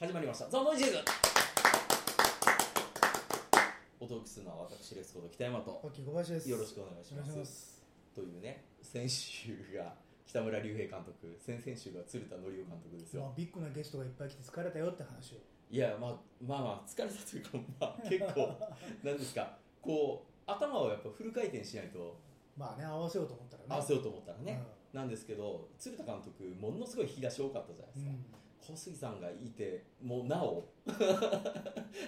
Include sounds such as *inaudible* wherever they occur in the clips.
始まりました。ザ・ノイジーズ。お届けするのは私レスコード北山と。小林です。よろしくお願いします。というね先週が北村隆平監督先々週が鶴田紀夫監督ですよ、まあ、ビッグなゲストがいっぱい来て疲れたよって話を。いや、まあ、まあまあ疲れたというか、まあ、*laughs* 結構なんですか。こう頭をやっぱフル回転しないと。まあね合わせようと思ったらね。合わせようと思ったらね、なんですけど鶴田監督ものすごい引き出し多かったじゃないですか、うん小杉さんがいてもうなお。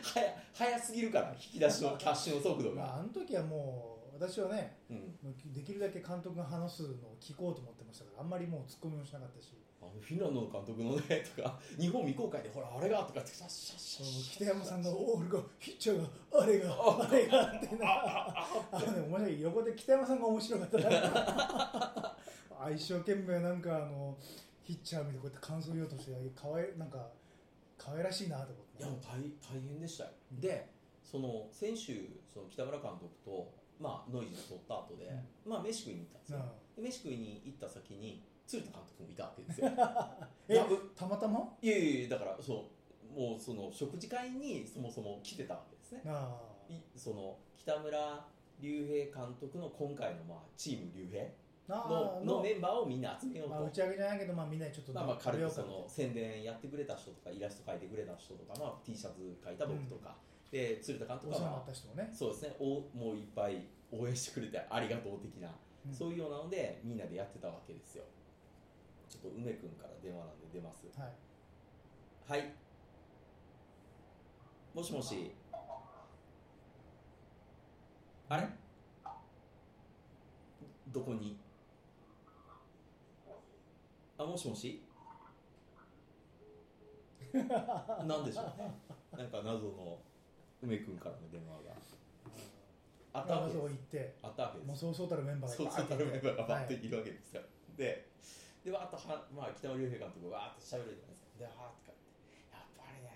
早早すぎるから引き出しのキャッシュの速度まあ、が、あの時はもう私はねうん、できるだけ監督が話すのを聞こうと思ってましたからあんまりもうツッコミもしなかったし。あのフィンランドの監督のねとか日本未公開でほらあれがとかってシャッシャッシャ北山さんが「お俺がピッチャーがあれがあれが」ってなあのね面白い横で北山さんが面白かったなあ一生懸命なんかあのピッチャー見てこうやって感想言おうとしてかわいなんか可愛らしいなと思って。いやもう大大変でしたよ、うん。でその先週その北村監督と、まあ、ノイズを取った後で、まあ飯食いに行ったんですよ、で飯食いに行った先に鶴田監督もいたわけですよ。*laughs* えたまたま？いやいやいやだからそうもうその食事会にそもそも来てたわけですね。その北村隆平監督の今回のまあチーム隆平あのあのメンバーをみんな集めようと、まあ、打ち上げじゃないけど、まあ、みんなでちょっとまあ、まあ軽くその宣伝やってくれた人とかイラスト描いてくれた人とか、まあ、T シャツ描いた僕とか、で鶴田監督はった人もね、そうですね。おもういっぱい応援してくれてありがとう的な、うん。そういうようなのでみんなでやってたわけですよ。ちょっと梅君から電話なんで出ます。はい、はい。もしもし。あれ？どこに？あもしもし？*laughs* なんでしょう？なんか謎の梅君からの電話が。あったわけです。行って。あったわけです。もうそうそうたるメンバーが。そうそうたるメンバーがバッとはいいるわけですよ、ででわーっとは、まあ、北村隆平監督がわーっと喋るじゃないですか。でわーっとかって。やっぱりね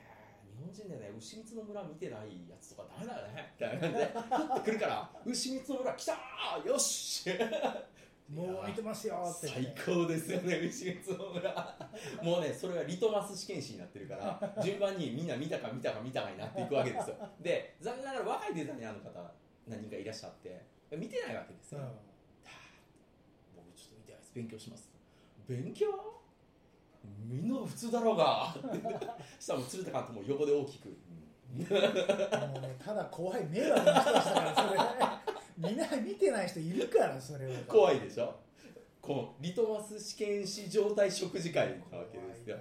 日本人でね牛光の村見てないやつとかダメだよね？みたいな感じで降ってくるから牛光の村来たーよしもう見てますよって。最高ですよね *laughs* 牛光の村。*laughs* もうねそれがリトマス試験紙になってるから *laughs* 順番にみんな見たか見たか見たかになっていくわけですよ。で残念ながら若いデザイナーの方何人かいらっしゃって見てないわけですよ、うん。僕ちょっと見てないです。勉強します。勉強？みんな普通だろうが。そしたらもう鶴田監督も横で大きく、うんもうねただ怖い迷惑な人でしたからそれ。みんな見てない人いるからそれは。怖いでしょ？このリトマス試験紙状態食事会なわけですよ。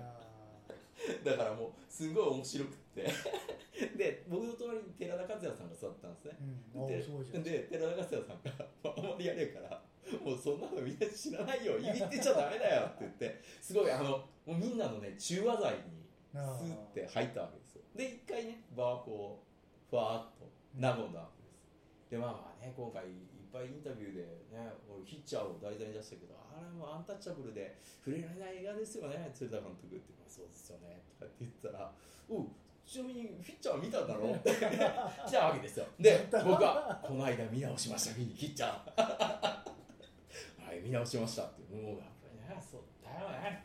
だからもうすごい面白くって。で僕の隣に寺田克也さんが座ったんですね、うん。おで寺田克也さんが *laughs*「あんまりやれえからもうそんなのみんな知らないよいびってちゃダメだよ」って言ってすごいあのもうみんなのね中和剤にスあーって入ったわけですよで一回ね場はこうふわーっと和んだわけです。でまあまあね今回いっぱいインタビューでね俺ヒッチャーを題材に出したけどあれもアンタッチャブルで触れられない映画ですよね鶴田監督って「そうですよね」とかって言ったら「おうちなみにフィッチャー見たんだろ?」って *laughs* 来たわけですよ。で僕は「この間見直しましたフィッチャー」*laughs* はい見直しましたって。もうやっぱりねそうだよね。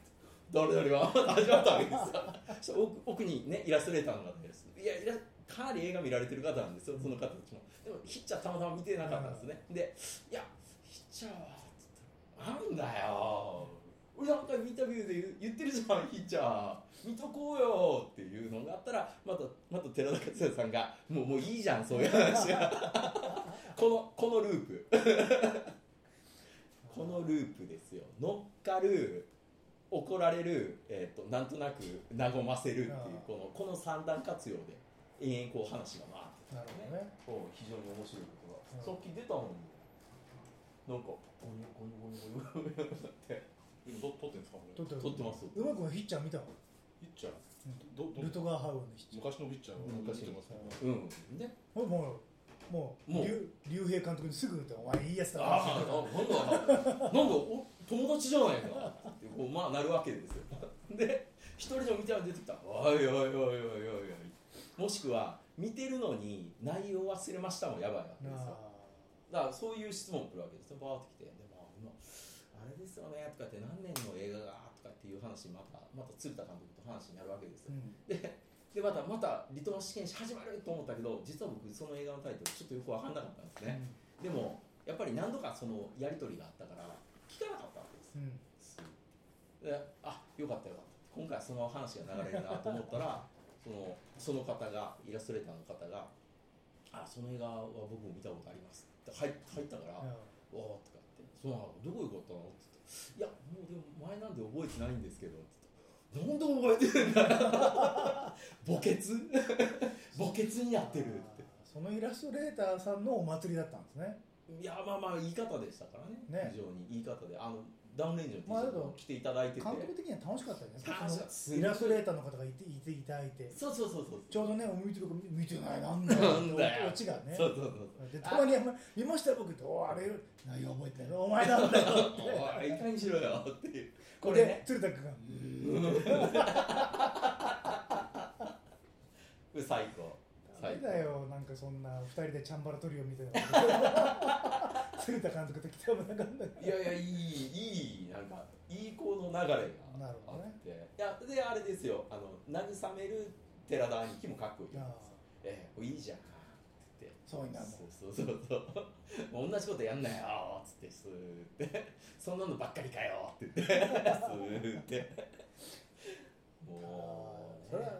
誰々は始まったわけです。よ奥奥にねイラストレーターの方ですいやかなり映画見られてる方なんですよその方たちも。でもヒッチャーたまたま見てなかったんですね。でいやヒッチャーはなんだよ。俺なんかインタビューで言言ってるじゃんヒッチャー。見とこうよっていうのがあったらまた *laughs* また寺田克也さんがもうもういいじゃんそういう話。は *laughs* このこのループ。*laughs* このループですよ。乗っかる怒られる、えー、となんとなく和ませるっていうこのこの三段活用で延々こう話が回ってなるほどね。こう非常に面白いことが、うん。さっき出たのになんかゴニョゴニョゴニョゴニョって。今ど撮ってんですか？これ。撮ってる撮ってます。うまくもヒッチャー見たのピッチャー。どどルトガーハウンのヒッチャー昔のピッチャー。昔てますねうん。でもうもうもうもう。竜竜兵監督にすぐ言って「お前いいやつだああなんだなんだお友達じゃないか。ってこうまあなるわけですよ。*laughs* で一人でも見たら出てきた「おいおいおいおいおいおいおい」もしくは見てるのに内容忘れましたもやばいわけですよなだからそういう質問来るわけですよバーって来てでも今あれですよねとかって何年の映画がとかっていう話話またまた鶴田監督と話になるわけですよ、うん。ででまたまたリトマス試験紙始まると思ったけど実は僕その映画のタイトルちょっとよく分かんなかったんですね、でもやっぱり何度かそのやり取りがあったから聞かなかったわけですうん。であよかったよかった。今回その話が流れるなと思ったら *laughs* そのその方がイラストレーターの方が「あその映画は僕も見たことあります」って入入ったから「うん。おお」とかって「そうなのどこ行こうったの?」って言って「いやもうでも前なんで覚えてないんですけど」って「なんで覚えてるんだ。よ墓穴？墓穴になってる」って。そのイラストレーターさんのお祭りだったんですね。いやまあまあ言い方でしたからね。ね。非常に言い方で。あのダウンレンジの T シャツを着ていただいてて、監督的には楽しかったよね。楽しかった。そのイラストレーターの方がいていていただいて。そうそうそうそう。ちょうどね見てる見てないなんだよなんだよ。オチがね。そうそうそうでたまに見ましたよ僕っておあれ内容覚えてない *laughs* お前なんだよって。おいいかにしろよって。いうここれれね鶴田君が *laughs* これ最高。最高。だよなんかそんな二人でチャンバラトリオみたいな鶴田監督と北村監督いやいやいいいいなんかいい子の流れがなるあって、いやであれですよ。あの慰める寺田兄貴もかっこいいんですええこれいいじゃんって言って。そういんだもんそうそうそう。そう。同じことやんなよっつってスーって。そんなのばっかりかよって言って。スーって。もうそれは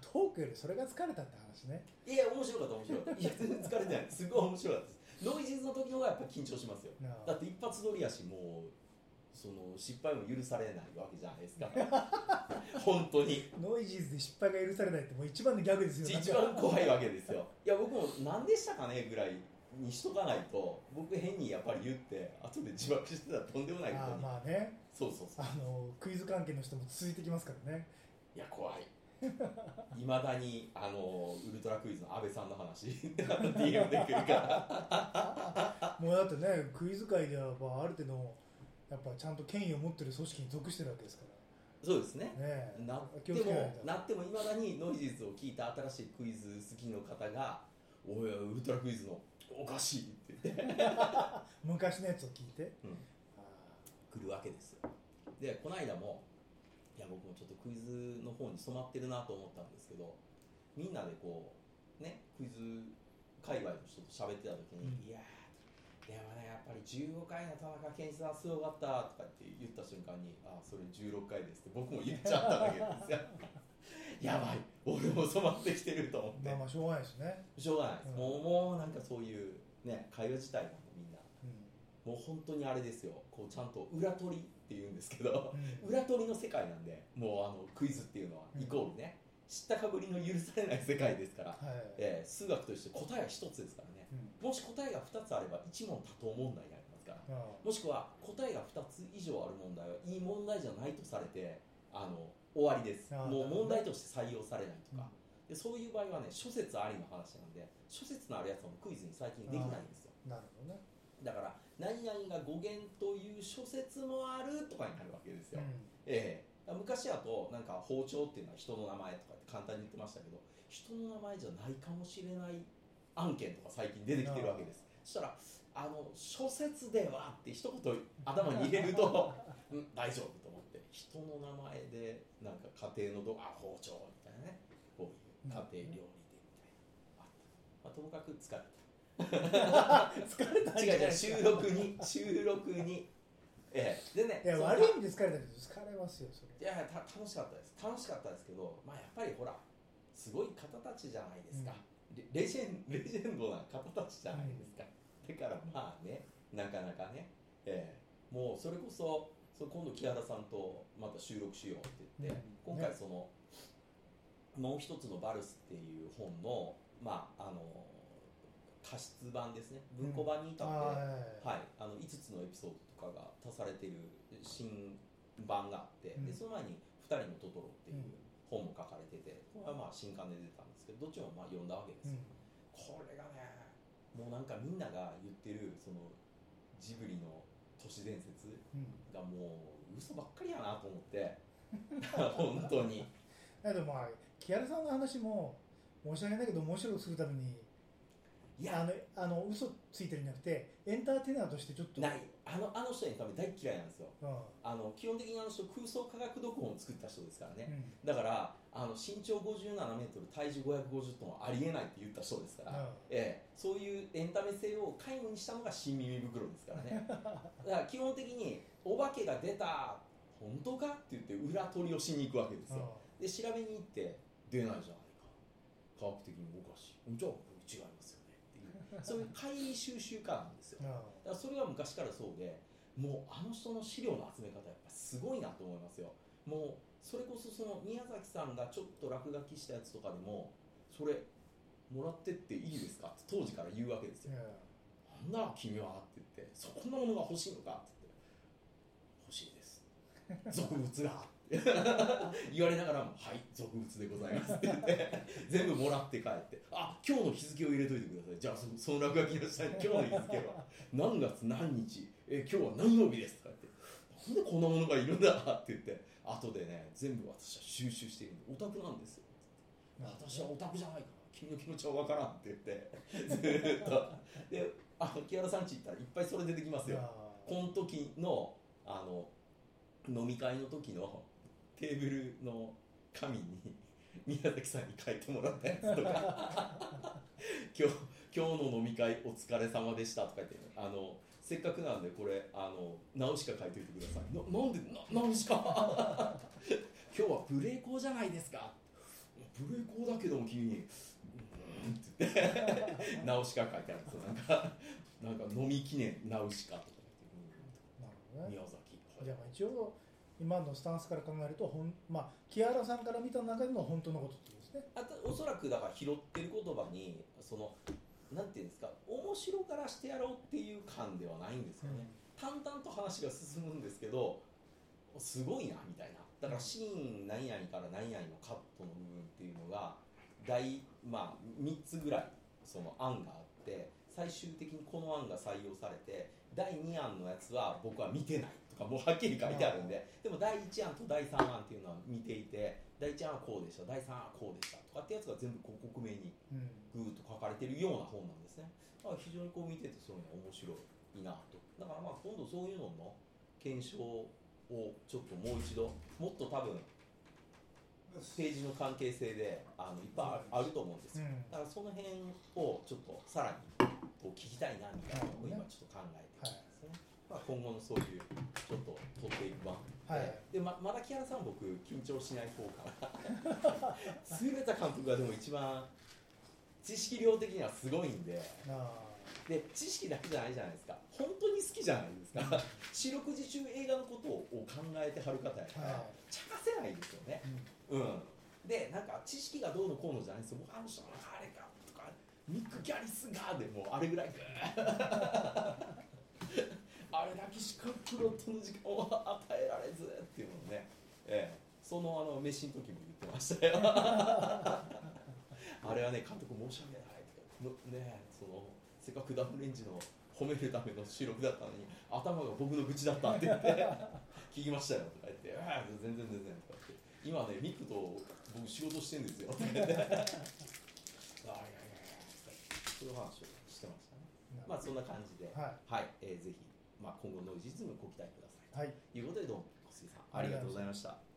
トークよりそれが疲れたって話ね。いや面白かった面白かった。いや全然疲れてない。すごい面白かったですノイジーズの時の方がやっぱ緊張しますよ。なだって一発撮りやしもうその失敗も許されないわけじゃないですか。*laughs* 本当に。ノイジーズで失敗が許されないってもう一番のギャグですよ一番怖いわけですよ。いや僕も何でしたかねぐらいにしとかないと僕変にやっぱり言って後で自爆してたらとんでもないことあにまあね。そうそうそう。あのクイズ関係の人も続いてきますからね。いや怖い *laughs* いまだにあのウルトラクイズの安倍さんの話 *laughs* DM で来るから。*laughs* もうだってねクイズ界ではまあある程度やっぱちゃんと権威を持ってる組織に属してるわけですかそうですね。らねえ。なってもなってもいまだにノイジーズを聞いた新しいクイズ好きの方が「おいウルトラクイズのおかしい」って。言って昔のやつを聞いて、うん。あ来るわけですよ。でこの間もいや僕もちょっとクイズの方に染まってるなと思ったんですけどみんなでこうねクイズ界隈の人と喋ってた時に「うん。いやーでもねやっぱり15回の田中健一さんすごかった」とかって言った瞬間に「あそれ16回です」って僕も言っちゃったわけですよ。*laughs* やばい俺も染まってきてると思って。まあまあしょうがないですね、しょうがないです、うん。もうもうなんかそういうね会話自体がもう本当にあれですよ。こうちゃんと裏取りって言うんですけどんうん。裏取りの世界なんでもうあのクイズっていうのはうん。イコールね、知ったかぶりの許されない世界ですから、はい、えー数学として答えは一つですからね。うん。もし答えが2つあれば1問多答問題になりますから。あもしくは答えが2つ以上ある問題はいい問題じゃないとされてあの終わりです。もう問題として採用されないとか、でそういう場合はね諸説ありの話なんで諸説のあるやつはもうクイズに最近できないんですよ。なるほどね、だから何々が語源という諸説もあるとかになるわけですよ、うええ。昔だとなんか包丁っていうのは人の名前とかって簡単に言ってましたけど人の名前じゃないかもしれない案件とか最近出てきてるわけです。そしたらあの諸説ではって一言頭に入れると *laughs* うん大丈夫と思って。人の名前でなんか家庭のどあ包丁みたいなね。こういう家庭料理でみたいな。あった、まあ、ともかく疲れた *laughs* 疲れた。んじ違う違う収録に収録に。ええ。でねいやその悪い意味で疲れたけど疲れますよそれ。いやいやた楽しかったです。楽しかったですけどまあやっぱりほらすごい方たちじゃないですか、レレジェンレジェンドな方たちじゃないですか、だからまあねなかなかね、ええ。もうそれこそそう今度木原さんとまた収録しようって言って、うん。今回その、もう一つのバルスっていう本のまああの加筆版ですね。文庫版に至って、あはい、あの5つのエピソードとかが足されている新版があって、うん。でその前に「二人のトトロ」っていう本も書かれててこれはまあ新刊で出たんですけどどっちもまあ読んだわけですうん。よ、これがねもうなんかみんなが言ってるそのジブリの都市伝説うん。がもう嘘ばっかりやなと思って *laughs* 本当に。だけどまあ木原さんの話も申し訳ないけど面白くするためにいやあのあの嘘ついてるんじゃなくてエンターテイナーとしてちょっと。ない。あのあの人に多分大っ嫌いなんですよ。うん。あの基本的にあの人空想科学読本を作った人ですからね、うん。だからあの身長57メートル体重550トンはありえないって言った人ですから、うん。ええ、そういうエンタメ性を皆無にしたのが新耳袋ですからね。*laughs* だから基本的にお化けが出た本当かって言って裏取りをしに行くわけですよ。で調べに行って出ないじゃないか。科学的におかしいじゃあ違いますよ *laughs* そういう会議収集家なんですよ。うんだからそれは昔からそうでもうあの人の資料の集め方やっぱすごいなと思いますよ。もうそれこそその宮崎さんがちょっと落書きしたやつとかでもそれもらってっていいですか？って当時から言うわけですよ、なんだ君はって言ってそこんなものが欲しいのかって言って欲しいです。*laughs* 俗物が *laughs* 言われながらも「はい俗物でございます」って言って全部もらって帰って「あ今日の日付を入れといてください。じゃあそその落書きの下に今日の日付は。何月何日？え今日は何曜日です」とか言って「なんでこんなものがいるんだ」って言って。後でね全部私は収集しているんでオタクなんですよ。私はオタクじゃないから君の気持ちは分からんって言って。ずーっと。であの木原さんち行ったらいっぱいそれ出てきますよ。この時のあの飲み会の時のテーブルの紙に *laughs* 宮崎さんに書いてもらったやつとか。*laughs* 今日今日の飲み会お疲れ様でしたとか言ってあのせっかくなんでこれあのナウシカ書いておいてください。ななんでなナウシカ？*laughs* 今日はブレイコーじゃないですか。ブレイコーだけども君に。うーん。って言ってナウシカ書いてあるんですよ。なんかなんか飲み記念ナウシカとか言って、なるほどね。宮崎。じゃあまあ一応今のスタンスから考えるとほんまあ木原さんから見た中での本当のことってことですね。あとおそらくだから拾ってる言葉にそのなんていうんですか面白からしてやろうっていう感ではないんですよね、淡々と話が進むんですけどすごいなみたいな。だからシーン何々から何々のカットの部分っていうのが大、まあ、3つぐらいその案があって最終的にこの案が採用されて第2案のやつは僕は見てない。とかもうはっきり書いてあるんで。でも第1案と第3案っていうのは見ていて第1案はこうでした第3案はこうでしたとかってやつが全部こう克明にうんぐーっと書かれてるような本なんですね。だから非常にこう見ててそういうの面白いなと。だからまあ今度そういうのの検証をちょっともう一度もっと多分ページの関係性であのいっぱいあると思うんですよ、うん。だからその辺をちょっとさらにこう聞きたいなみたいなのを今ちょっと考えてるんですね、まあ、今後のそういうちょっと取っていく版はい。でままだ木原さん僕緊張しない方から。優れた監督がでも一番知識量的にはすごいんで。あで知識だけじゃないじゃないですか。本当に好きじゃないですか。四六時中映画のことを考えてはる方やから、は茶化せないですよね。ーうん。うん。でなんか知識がどうのこうのじゃないです。よ僕あの人のあれかとかニック・ギャリスがでもうあれぐらい。グ *laughs* ーあれだけしかプロットの時間を与えられずっていうのをね、ええ、そのあの飯の時も言ってましたよ。*laughs* あれはね監督申し訳ないとねそのせっかくダムレンジの褒めるための収録だったのに頭が僕の愚痴だったって言って *laughs* 聞きましたよとか言って「ああ全然全然」とか言って「今ねミックと僕仕事してんですよ」って言って「*laughs* ああいやいやいや」そういう話をしてましたね。まあそんな感じで。ははい、えーぜひ、まあ、今後ノイジズムご期待くださいいはい。ということでどうも小杉さんありがとうございました